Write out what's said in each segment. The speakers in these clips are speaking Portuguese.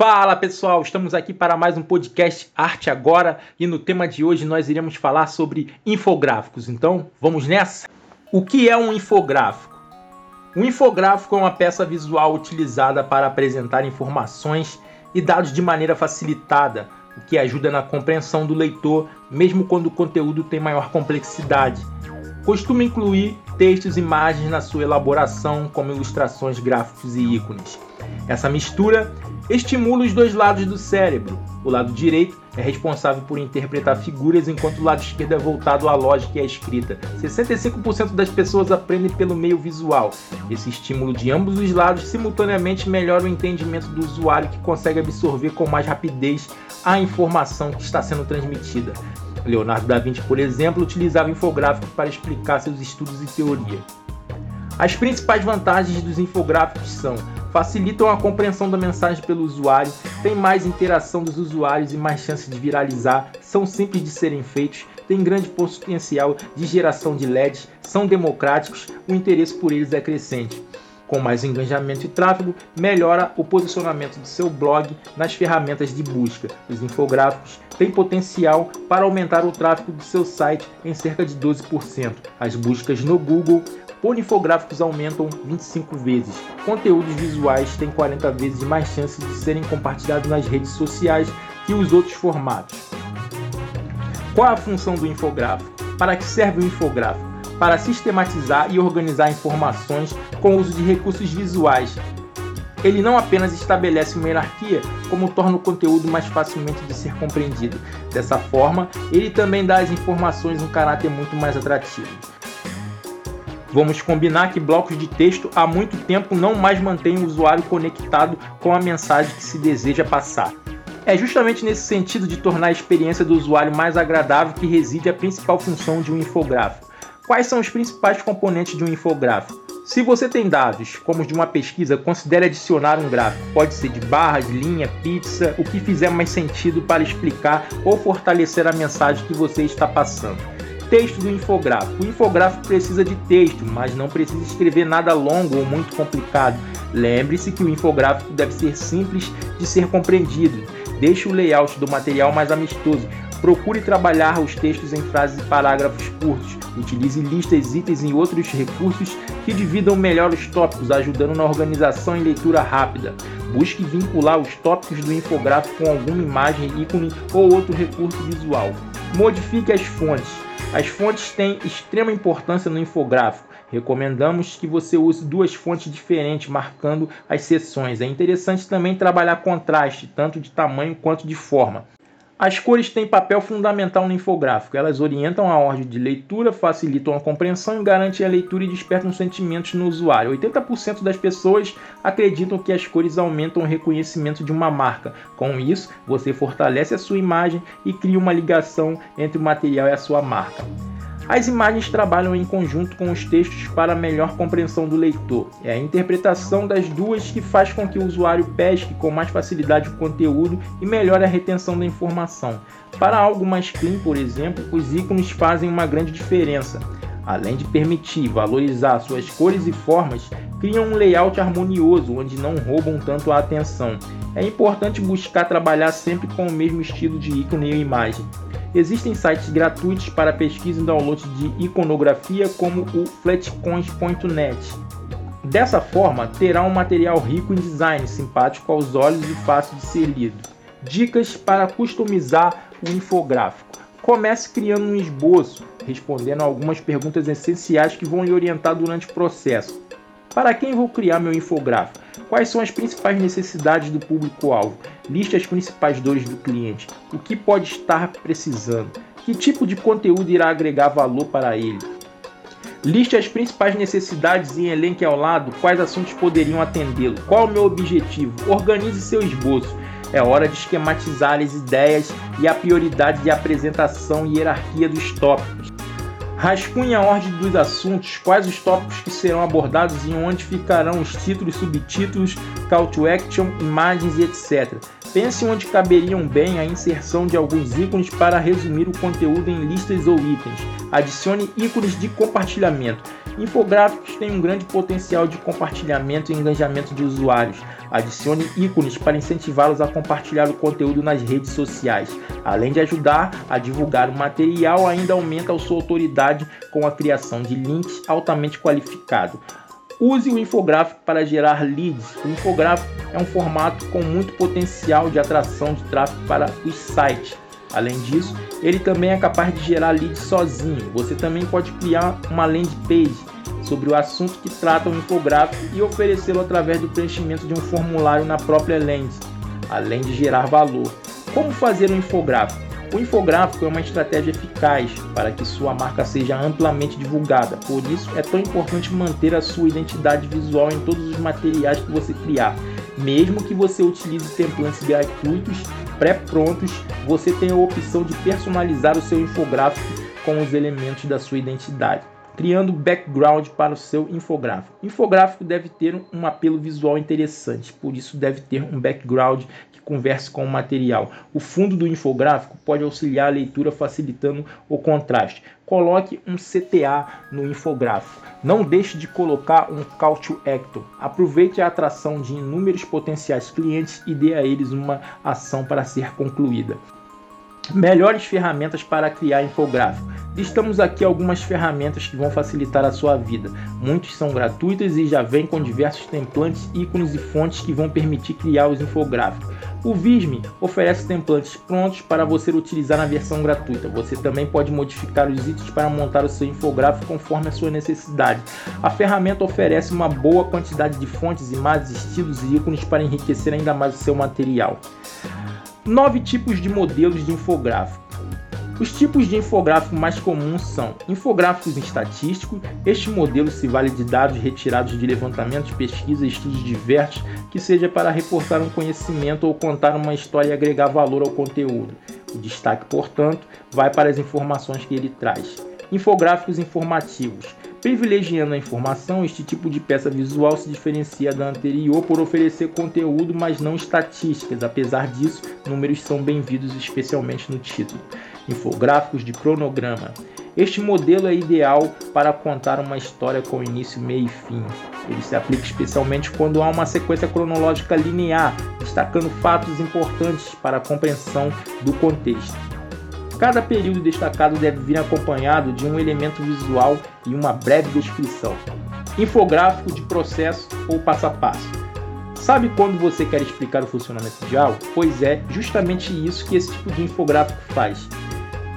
Fala pessoal, estamos aqui para mais um podcast Arte Agora e no tema de hoje nós iremos falar sobre infográficos. Então vamos nessa? O que é um infográfico? Um infográfico é uma peça visual utilizada para apresentar informações e dados de maneira facilitada, o que ajuda na compreensão do leitor, mesmo quando o conteúdo tem maior complexidade. Costuma incluir textos e imagens na sua elaboração, como ilustrações, gráficos e ícones. Essa mistura estimula os dois lados do cérebro. O lado direito é responsável por interpretar figuras, enquanto o lado esquerdo é voltado à lógica e à escrita. 65% das pessoas aprendem pelo meio visual. Esse estímulo de ambos os lados simultaneamente melhora o entendimento do usuário que consegue absorver com mais rapidez a informação que está sendo transmitida. Leonardo da Vinci, por exemplo, utilizava infográficos para explicar seus estudos e teoria. As principais vantagens dos infográficos são facilitam a compreensão da mensagem pelo usuário, têm mais interação dos usuários e mais chances de viralizar, são simples de serem feitos, têm grande potencial de geração de LEDs, são democráticos, o interesse por eles é crescente. Com mais engajamento e tráfego, melhora o posicionamento do seu blog nas ferramentas de busca. Os infográficos têm potencial para aumentar o tráfego do seu site em cerca de 12%. As buscas no Google por infográficos aumentam 25 vezes. Conteúdos visuais têm 40 vezes mais chances de serem compartilhados nas redes sociais que os outros formatos. Qual a função do infográfico? Para que serve o infográfico? Para sistematizar e organizar informações com o uso de recursos visuais. Ele não apenas estabelece uma hierarquia, como torna o conteúdo mais facilmente de ser compreendido. Dessa forma, ele também dá às informações um caráter muito mais atrativo. Vamos combinar que blocos de texto há muito tempo não mais mantêm o usuário conectado com a mensagem que se deseja passar. É justamente nesse sentido de tornar a experiência do usuário mais agradável que reside a principal função de um infográfico. Quais são os principais componentes de um infográfico? Se você tem dados, como os de uma pesquisa, considere adicionar um gráfico. Pode ser de barras, linha, pizza, o que fizer mais sentido para explicar ou fortalecer a mensagem que você está passando. Texto do infográfico. O infográfico precisa de texto, mas não precisa escrever nada longo ou muito complicado. Lembre-se que o infográfico deve ser simples de ser compreendido. Deixe o layout do material mais amistoso. Procure trabalhar os textos em frases e parágrafos curtos. Utilize listas, itens e outros recursos que dividam melhor os tópicos, ajudando na organização e leitura rápida. Busque vincular os tópicos do infográfico com alguma imagem, ícone ou outro recurso visual. Modifique as fontes. As fontes têm extrema importância no infográfico. Recomendamos que você use duas fontes diferentes, marcando as seções. É interessante também trabalhar contraste, tanto de tamanho quanto de forma. As cores têm papel fundamental no infográfico. Elas orientam a ordem de leitura, facilitam a compreensão garantem a leitura e despertam sentimentos no usuário. 80% das pessoas acreditam que as cores aumentam o reconhecimento de uma marca. Com isso, você fortalece a sua imagem e cria uma ligação entre o material e a sua marca. As imagens trabalham em conjunto com os textos para melhor compreensão do leitor. É a interpretação das duas que faz com que o usuário pesque com mais facilidade o conteúdo e melhore a retenção da informação. Para algo mais clean, por exemplo, os ícones fazem uma grande diferença. Além de permitir valorizar suas cores e formas, criam um layout harmonioso onde não roubam tanto a atenção. É importante buscar trabalhar sempre com o mesmo estilo de ícone e imagem. Existem sites gratuitos para pesquisa e download de iconografia, como o flatcoins.net. Dessa forma, terá um material rico em design, simpático aos olhos e fácil de ser lido. Dicas para customizar o infográfico. Comece criando um esboço, respondendo algumas perguntas essenciais que vão lhe orientar durante o processo. Para quem vou criar meu infográfico? Quais são as principais necessidades do público-alvo? Liste as principais dores do cliente. O que pode estar precisando? Que tipo de conteúdo irá agregar valor para ele? Liste as principais necessidades e elenque ao lado quais assuntos poderiam atendê-lo. Qual o meu objetivo? Organize seu esboço. É hora de esquematizar as ideias e a prioridade de apresentação e hierarquia dos tópicos. Rascunhe a ordem dos assuntos, quais os tópicos que serão abordados e onde ficarão os títulos, subtítulos, call to action, imagens e etc. Pense onde caberiam bem a inserção de alguns ícones para resumir o conteúdo em listas ou itens. Adicione ícones de compartilhamento. Infográficos têm um grande potencial de compartilhamento e engajamento de usuários. Adicione ícones para incentivá-los a compartilhar o conteúdo nas redes sociais. Além de ajudar a divulgar o material, ainda aumenta a sua autoridade com a criação de links altamente qualificados. Use o infográfico para gerar leads. O infográfico é um formato com muito potencial de atração de tráfego para os sites. Além disso, ele também é capaz de gerar leads sozinho. Você também pode criar uma landing page sobre o assunto que trata o infográfico e oferecê-lo através do preenchimento de um formulário na própria landing, além de gerar valor. Como fazer um infográfico? O infográfico é uma estratégia eficaz para que sua marca seja amplamente divulgada, por isso é tão importante manter a sua identidade visual em todos os materiais que você criar. Mesmo que você utilize templates gratuitos pré-prontos, você tem a opção de personalizar o seu infográfico com os elementos da sua identidade criando background para o seu infográfico. Infográfico deve ter um apelo visual interessante, por isso deve ter um background que converse com o material. O fundo do infográfico pode auxiliar a leitura facilitando o contraste. Coloque um CTA no infográfico. Não deixe de colocar um call to action. Aproveite a atração de inúmeros potenciais clientes e dê a eles uma ação para ser concluída. Melhores ferramentas para criar infográfico. Listamos aqui algumas ferramentas que vão facilitar a sua vida. Muitos são gratuitos e já vêm com diversos templates, ícones e fontes que vão permitir criar os infográficos. O Visme oferece templates prontos para você utilizar na versão gratuita. Você também pode modificar os itens para montar o seu infográfico conforme a sua necessidade. A ferramenta oferece uma boa quantidade de fontes, imagens, estilos e ícones para enriquecer ainda mais o seu material. Nove tipos de modelos de infográfico. Os tipos de infográfico mais comuns são infográficos estatísticos. Este modelo se vale de dados retirados de levantamentos, pesquisas e estudos diversos, que seja para reportar um conhecimento ou contar uma história e agregar valor ao conteúdo. O destaque, portanto, vai para as informações que ele traz. Infográficos informativos Privilegiando a informação, este tipo de peça visual se diferencia da anterior por oferecer conteúdo, mas não estatísticas. Apesar disso, números são bem-vindos, especialmente no título. Infográficos de cronograma. Este modelo é ideal para contar uma história com início, meio e fim. Ele se aplica especialmente quando há uma sequência cronológica linear, destacando fatos importantes para a compreensão do contexto. Cada período destacado deve vir acompanhado de um elemento visual e uma breve descrição. Infográfico de processo ou passo a passo. Sabe quando você quer explicar o funcionamento de algo? Pois é justamente isso que esse tipo de infográfico faz.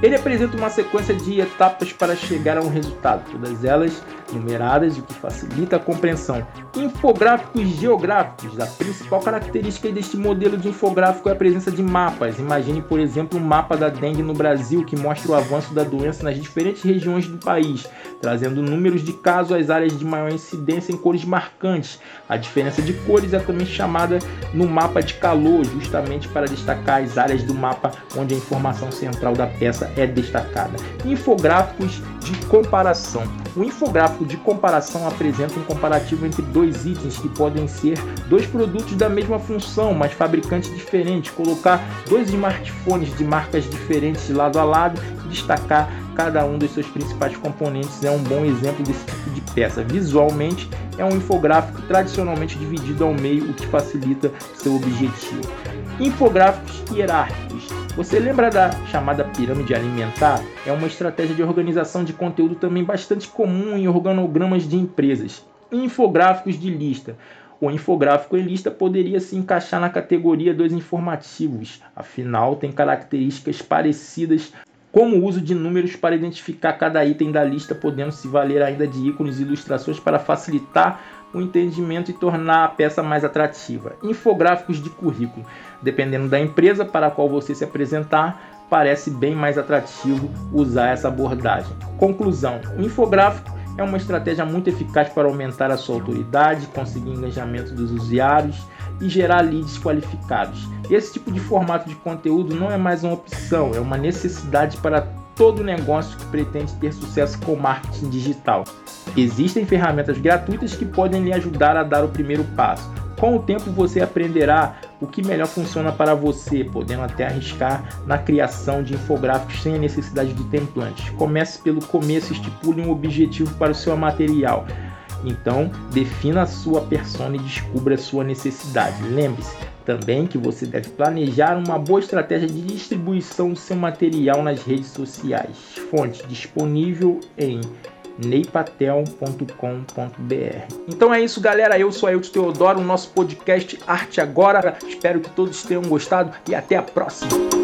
Ele apresenta uma sequência de etapas para chegar a um resultado, todas elas numeradas, o que facilita a compreensão. Infográficos geográficos. A principal característica deste modelo de infográfico é a presença de mapas. Imagine, por exemplo, um mapa da dengue no Brasil que mostra o avanço da doença nas diferentes regiões do país, trazendo números de casos às áreas de maior incidência em cores marcantes. A diferença de cores é também chamada no mapa de calor, justamente para destacar as áreas do mapa onde a informação central da peça é destacada. Infográficos de comparação. O infográfico de comparação apresenta um comparativo entre dois itens que podem ser dois produtos da mesma função, mas fabricantes diferentes. Colocar dois smartphones de marcas diferentes lado a lado e destacar cada um dos seus principais componentes é um bom exemplo desse tipo de peça. Visualmente, é um infográfico tradicionalmente dividido ao meio, o que facilita seu objetivo. Infográficos hierárquicos. Você lembra da chamada pirâmide alimentar? É uma estratégia de organização de conteúdo também bastante comum em organogramas de empresas. Infográficos de lista. O infográfico em lista poderia se encaixar na categoria dos informativos, afinal, tem características parecidas como o uso de números para identificar cada item da lista, podendo se valer ainda de ícones e ilustrações para facilitar o entendimento e tornar a peça mais atrativa. Infográficos de currículo. Dependendo da empresa para a qual você se apresentar, parece bem mais atrativo usar essa abordagem. Conclusão: o infográfico é uma estratégia muito eficaz para aumentar a sua autoridade, conseguir engajamento dos usuários e gerar leads qualificados. Esse tipo de formato de conteúdo não é mais uma opção, é uma necessidade para todo negócio que pretende ter sucesso com marketing digital. Existem ferramentas gratuitas que podem lhe ajudar a dar o primeiro passo. Com o tempo você aprenderá o que melhor funciona para você, podendo até arriscar na criação de infográficos sem a necessidade de templantes. Comece pelo começo, estipule um objetivo para o seu material. Então, defina a sua persona e descubra a sua necessidade. Lembre-se também que você deve planejar uma boa estratégia de distribuição do seu material nas redes sociais. Fonte disponível em neipatel.com.br. Então é isso, galera. Eu sou Ailton Teodoro, nosso podcast Arte Agora. Espero que todos tenham gostado e até a próxima.